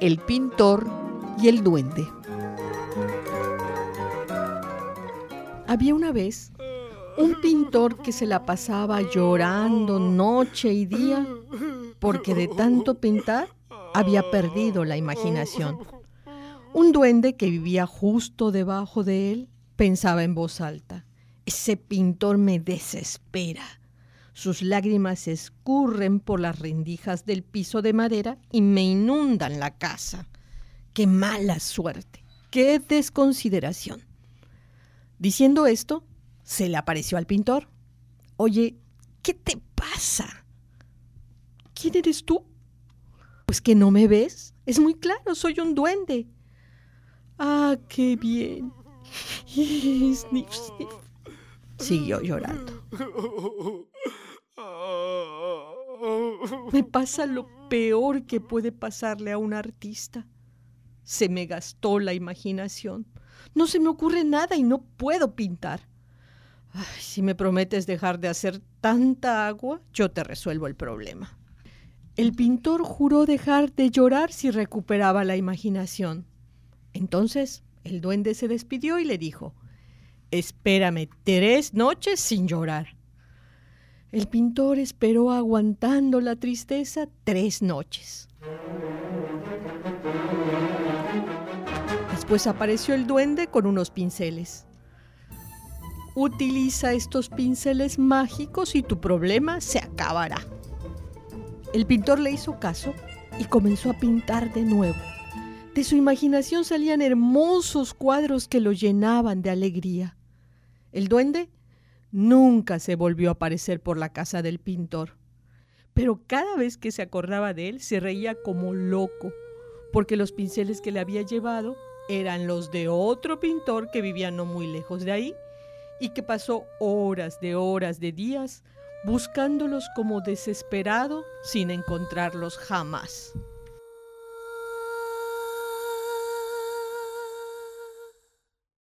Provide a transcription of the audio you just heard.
El pintor y el duende. Había una vez un pintor que se la pasaba llorando noche y día porque de tanto pintar había perdido la imaginación. Un duende que vivía justo debajo de él pensaba en voz alta, ese pintor me desespera. Sus lágrimas escurren por las rendijas del piso de madera y me inundan la casa. ¡Qué mala suerte! ¡Qué desconsideración! Diciendo esto, se le apareció al pintor. Oye, ¿qué te pasa? ¿Quién eres tú? Pues que no me ves. Es muy claro, soy un duende. Ah, qué bien. Sniff. Siguió llorando. Me pasa lo peor que puede pasarle a un artista. Se me gastó la imaginación. No se me ocurre nada y no puedo pintar. si me prometes dejar de hacer tanta agua, yo te resuelvo el problema. El pintor juró dejar de llorar si recuperaba la imaginación. Entonces el duende se despidió y le dijo, Espérame tres noches sin llorar. El pintor esperó aguantando la tristeza tres noches. Después apareció el duende con unos pinceles. Utiliza estos pinceles mágicos y tu problema se acabará. El pintor le hizo caso y comenzó a pintar de nuevo. De su imaginación salían hermosos cuadros que lo llenaban de alegría. El duende nunca se volvió a aparecer por la casa del pintor, pero cada vez que se acordaba de él se reía como loco, porque los pinceles que le había llevado eran los de otro pintor que vivía no muy lejos de ahí y que pasó horas de horas de días buscándolos como desesperado sin encontrarlos jamás.